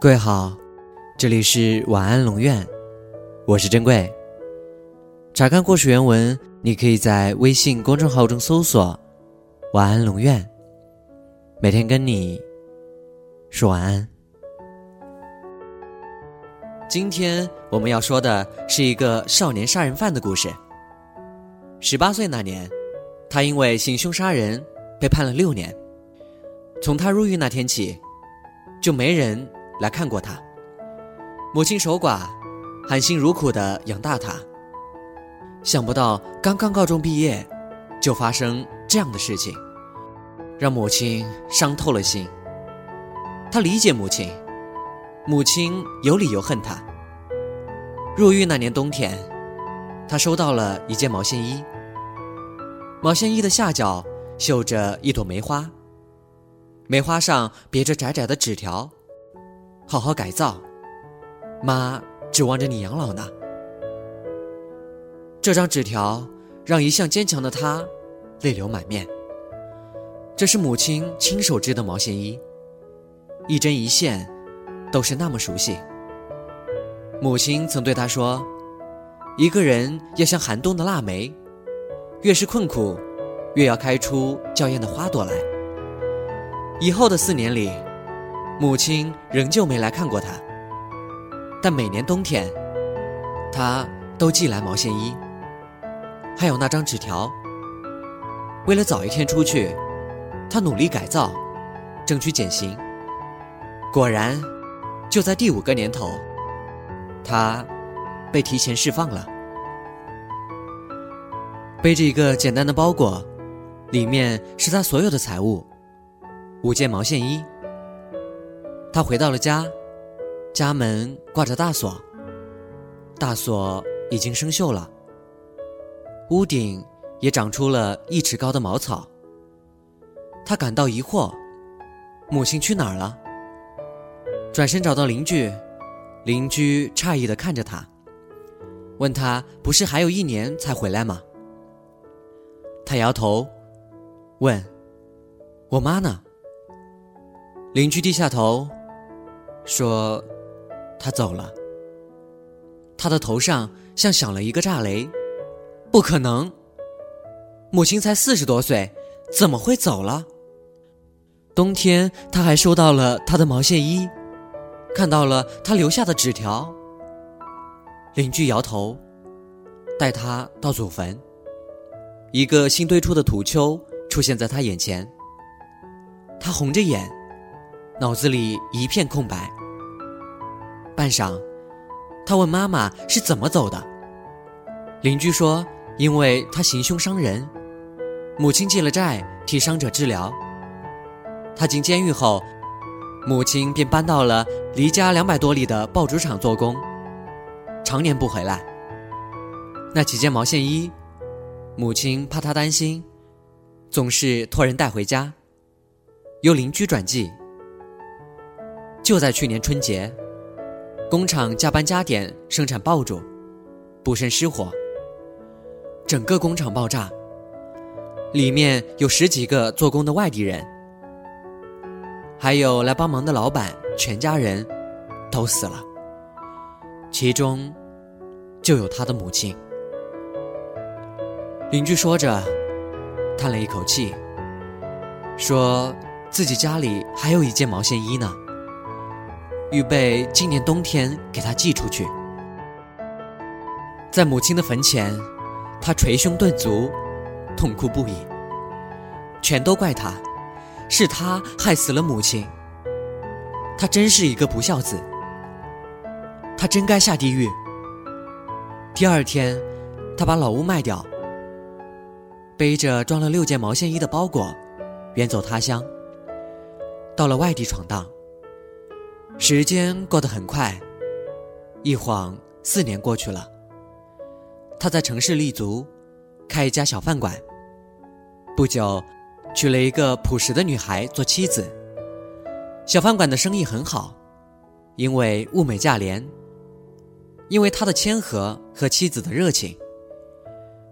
各位好，这里是晚安龙院，我是珍贵。查看故事原文，你可以在微信公众号中搜索“晚安龙院”，每天跟你说晚安。今天我们要说的是一个少年杀人犯的故事。十八岁那年，他因为行凶杀人被判了六年。从他入狱那天起，就没人来看过他。母亲守寡，含辛茹苦的养大他。想不到刚刚高中毕业，就发生这样的事情，让母亲伤透了心。他理解母亲，母亲有理由恨他。入狱那年冬天，他收到了一件毛线衣，毛线衣的下角绣着一朵梅花。梅花上别着窄窄的纸条，好好改造，妈指望着你养老呢。这张纸条让一向坚强的他泪流满面。这是母亲亲手织的毛线衣，一针一线都是那么熟悉。母亲曾对他说：“一个人要像寒冬的腊梅，越是困苦，越要开出娇艳的花朵来。”以后的四年里，母亲仍旧没来看过他。但每年冬天，他都寄来毛线衣，还有那张纸条。为了早一天出去，他努力改造，争取减刑。果然，就在第五个年头，他被提前释放了，背着一个简单的包裹，里面是他所有的财物。五件毛线衣。他回到了家，家门挂着大锁，大锁已经生锈了。屋顶也长出了一尺高的茅草。他感到疑惑，母亲去哪儿了？转身找到邻居，邻居诧异的看着他，问他：“不是还有一年才回来吗？”他摇头，问：“我妈呢？”邻居低下头，说：“他走了。”他的头上像响了一个炸雷，不可能！母亲才四十多岁，怎么会走了？冬天他还收到了他的毛线衣，看到了他留下的纸条。邻居摇头，带他到祖坟。一个新堆出的土丘出现在他眼前，他红着眼。脑子里一片空白。半晌，他问妈妈是怎么走的。邻居说，因为他行凶伤人，母亲借了债替伤者治疗。他进监狱后，母亲便搬到了离家两百多里的爆竹厂做工，常年不回来。那几件毛线衣，母亲怕他担心，总是托人带回家，由邻居转寄。就在去年春节，工厂加班加点生产爆竹，不慎失火，整个工厂爆炸。里面有十几个做工的外地人，还有来帮忙的老板，全家人都死了。其中就有他的母亲。邻居说着，叹了一口气，说自己家里还有一件毛线衣呢。预备今年冬天给他寄出去。在母亲的坟前，他捶胸顿足，痛哭不已。全都怪他，是他害死了母亲。他真是一个不孝子，他真该下地狱。第二天，他把老屋卖掉，背着装了六件毛线衣的包裹，远走他乡，到了外地闯荡。时间过得很快，一晃四年过去了。他在城市立足，开一家小饭馆。不久，娶了一个朴实的女孩做妻子。小饭馆的生意很好，因为物美价廉，因为他的谦和和妻子的热情。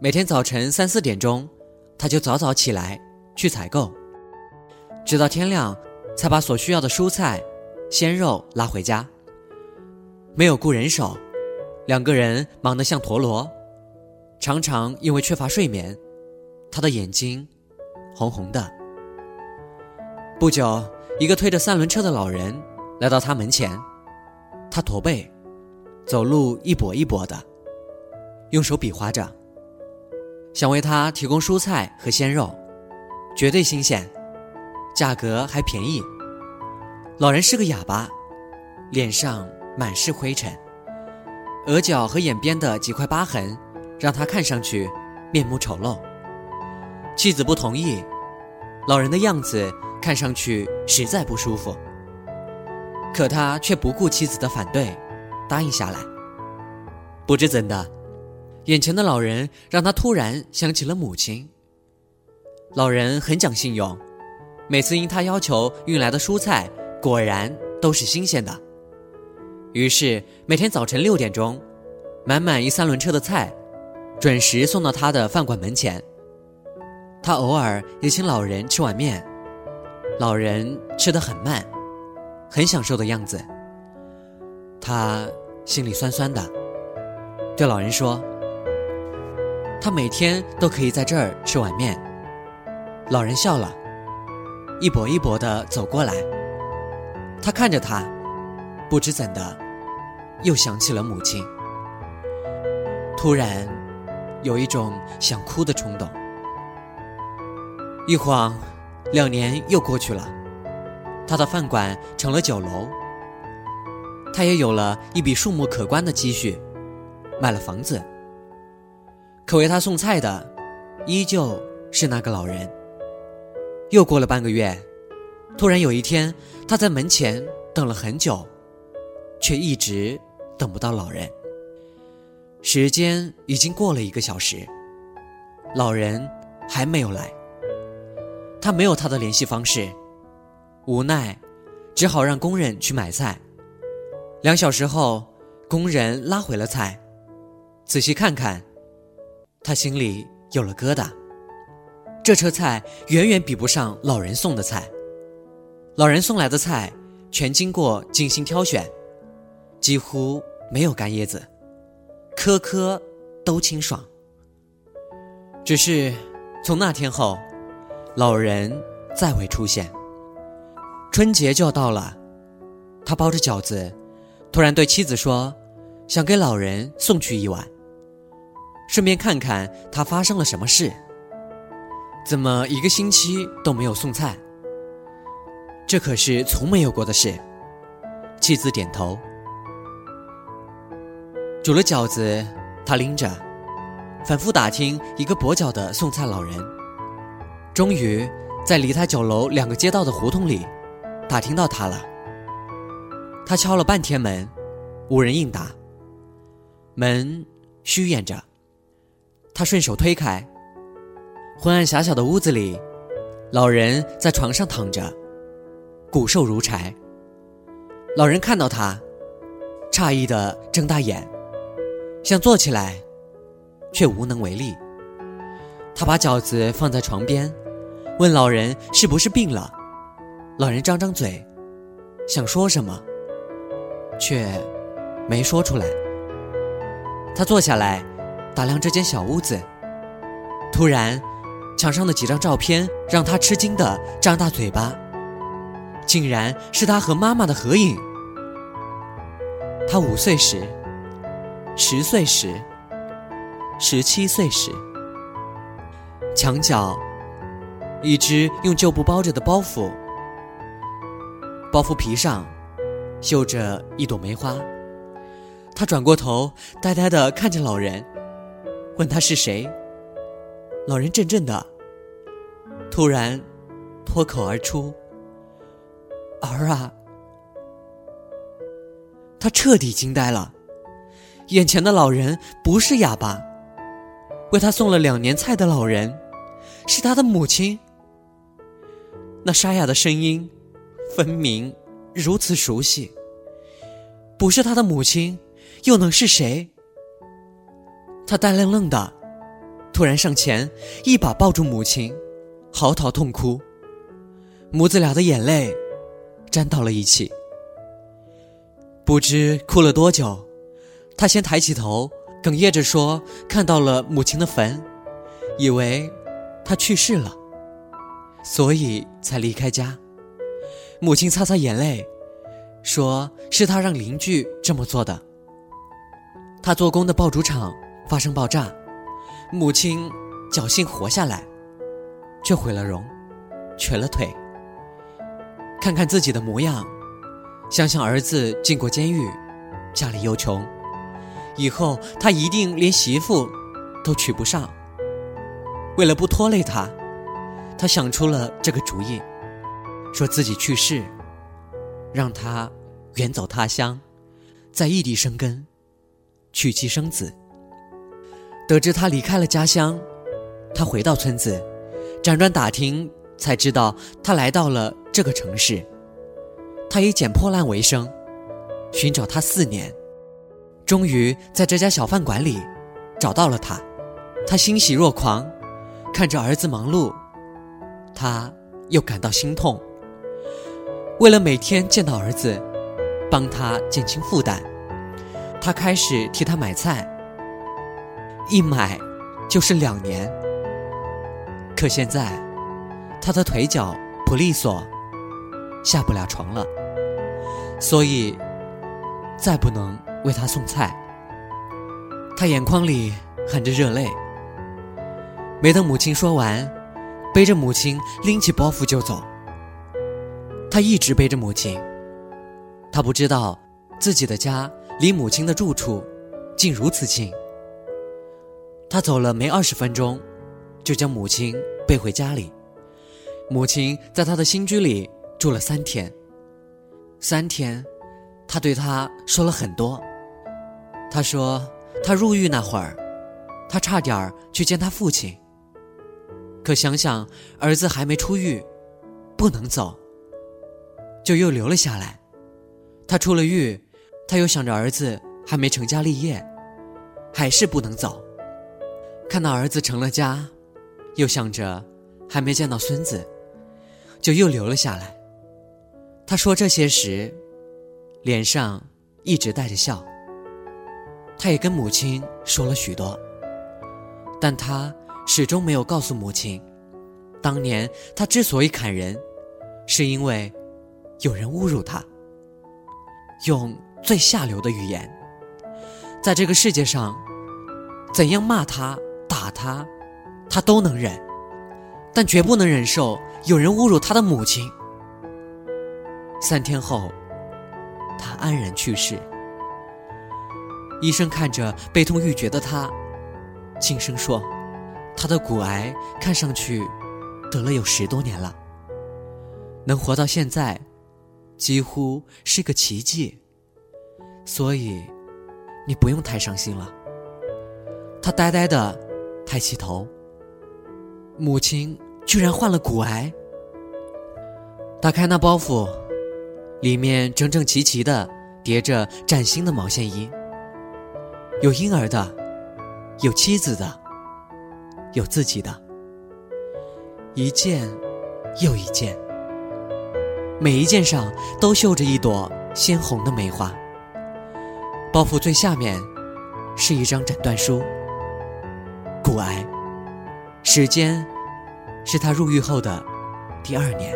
每天早晨三四点钟，他就早早起来去采购，直到天亮才把所需要的蔬菜。鲜肉拉回家。没有雇人手，两个人忙得像陀螺，常常因为缺乏睡眠，他的眼睛红红的。不久，一个推着三轮车的老人来到他门前，他驼背，走路一跛一跛的，用手比划着，想为他提供蔬菜和鲜肉，绝对新鲜，价格还便宜。老人是个哑巴，脸上。满是灰尘，额角和眼边的几块疤痕，让他看上去面目丑陋。妻子不同意，老人的样子看上去实在不舒服。可他却不顾妻子的反对，答应下来。不知怎的，眼前的老人让他突然想起了母亲。老人很讲信用，每次因他要求运来的蔬菜，果然都是新鲜的。于是每天早晨六点钟，满满一三轮车的菜，准时送到他的饭馆门前。他偶尔也请老人吃碗面，老人吃得很慢，很享受的样子。他心里酸酸的，对老人说：“他每天都可以在这儿吃碗面。”老人笑了，一跛一跛的走过来。他看着他，不知怎的。又想起了母亲，突然有一种想哭的冲动。一晃，两年又过去了，他的饭馆成了酒楼，他也有了一笔数目可观的积蓄，买了房子。可为他送菜的，依旧是那个老人。又过了半个月，突然有一天，他在门前等了很久，却一直。等不到老人，时间已经过了一个小时，老人还没有来。他没有他的联系方式，无奈，只好让工人去买菜。两小时后，工人拉回了菜，仔细看看，他心里有了疙瘩。这车菜远远比不上老人送的菜，老人送来的菜全经过精心挑选，几乎。没有干叶子，颗颗都清爽。只是从那天后，老人再未出现。春节就要到了，他包着饺子，突然对妻子说：“想给老人送去一碗，顺便看看他发生了什么事。怎么一个星期都没有送菜？这可是从没有过的事。”妻子点头。煮了饺子，他拎着，反复打听一个跛脚的送菜老人。终于，在离他酒楼两个街道的胡同里，打听到他了。他敲了半天门，无人应答。门虚掩着，他顺手推开。昏暗狭小的屋子里，老人在床上躺着，骨瘦如柴。老人看到他，诧异的睁大眼。想坐起来，却无能为力。他把饺子放在床边，问老人是不是病了。老人张张嘴，想说什么，却没说出来。他坐下来，打量这间小屋子。突然，墙上的几张照片让他吃惊的张大嘴巴，竟然是他和妈妈的合影。他五岁时。十岁时，十七岁时，墙角一只用旧布包着的包袱，包袱皮上绣着一朵梅花。他转过头，呆呆的看着老人，问他是谁。老人怔怔的，突然脱口而出：“儿啊！”他彻底惊呆了。眼前的老人不是哑巴，为他送了两年菜的老人，是他的母亲。那沙哑的声音，分明如此熟悉。不是他的母亲，又能是谁？他呆愣愣的，突然上前一把抱住母亲，嚎啕痛哭。母子俩的眼泪，粘到了一起。不知哭了多久，他先抬起头，哽咽着说：“看到了母亲的坟，以为她去世了，所以才离开家。”母亲擦擦眼泪，说：“是他让邻居这么做的。”他做工的爆竹厂发生爆炸，母亲侥幸活下来，却毁了容，瘸了腿。看看自己的模样。想想儿子进过监狱，家里又穷，以后他一定连媳妇都娶不上。为了不拖累他，他想出了这个主意，说自己去世，让他远走他乡，在异地生根，娶妻生子。得知他离开了家乡，他回到村子，辗转打听，才知道他来到了这个城市。他以捡破烂为生，寻找他四年，终于在这家小饭馆里找到了他。他欣喜若狂，看着儿子忙碌，他又感到心痛。为了每天见到儿子，帮他减轻负担，他开始替他买菜，一买就是两年。可现在，他的腿脚不利索，下不了床了。所以，再不能为他送菜。他眼眶里含着热泪。没等母亲说完，背着母亲拎起包袱就走。他一直背着母亲。他不知道自己的家离母亲的住处竟如此近。他走了没二十分钟，就将母亲背回家里。母亲在他的新居里住了三天。三天，他对他说了很多。他说，他入狱那会儿，他差点去见他父亲。可想想儿子还没出狱，不能走，就又留了下来。他出了狱，他又想着儿子还没成家立业，还是不能走。看到儿子成了家，又想着还没见到孙子，就又留了下来。他说这些时，脸上一直带着笑。他也跟母亲说了许多，但他始终没有告诉母亲，当年他之所以砍人，是因为有人侮辱他，用最下流的语言。在这个世界上，怎样骂他、打他，他都能忍，但绝不能忍受有人侮辱他的母亲。三天后，他安然去世。医生看着悲痛欲绝的他，轻声说：“他的骨癌看上去得了有十多年了，能活到现在，几乎是个奇迹。所以，你不用太伤心了。”他呆呆的抬起头，母亲居然患了骨癌。打开那包袱。里面整整齐齐的叠着崭新的毛线衣，有婴儿的，有妻子的，有自己的，一件又一件，每一件上都绣着一朵鲜红的梅花。包袱最下面是一张诊断书，骨癌，时间是他入狱后的第二年，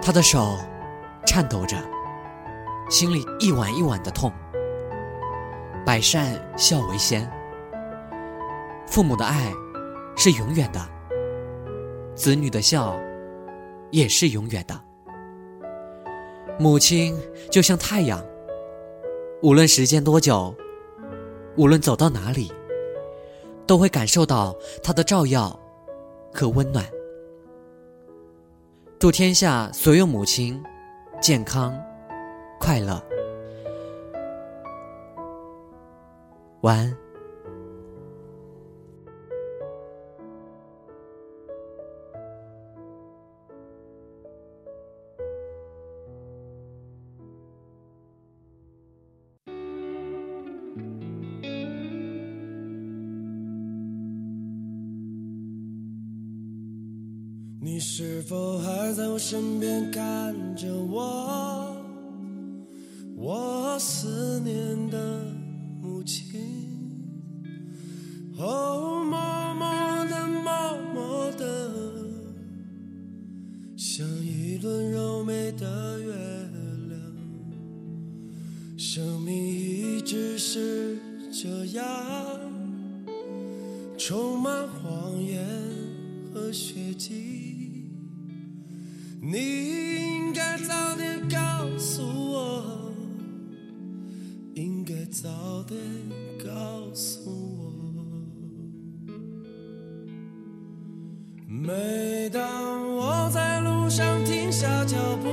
他的手。颤抖着，心里一晚一晚的痛。百善孝为先，父母的爱是永远的，子女的孝也是永远的。母亲就像太阳，无论时间多久，无论走到哪里，都会感受到她的照耀和温暖。祝天下所有母亲。健康，快乐，晚安。身边看着我？我思念的母亲。哦，默默的，默默的，像一轮柔美的月亮。生命一直是这样，充满谎言和血迹。每当我在路上停下脚步，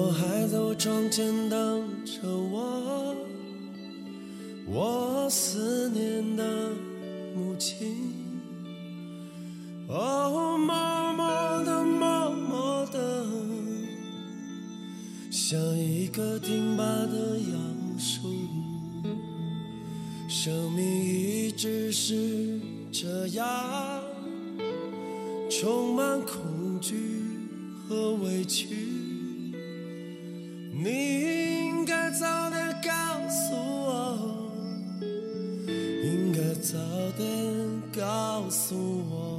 我还在我窗前等着我？我思念的母亲。哦，默默的，默默的，像一棵挺拔的杨树。生命一直是这样，充满恐惧和委屈。你应该早点告诉我，应该早点告诉我。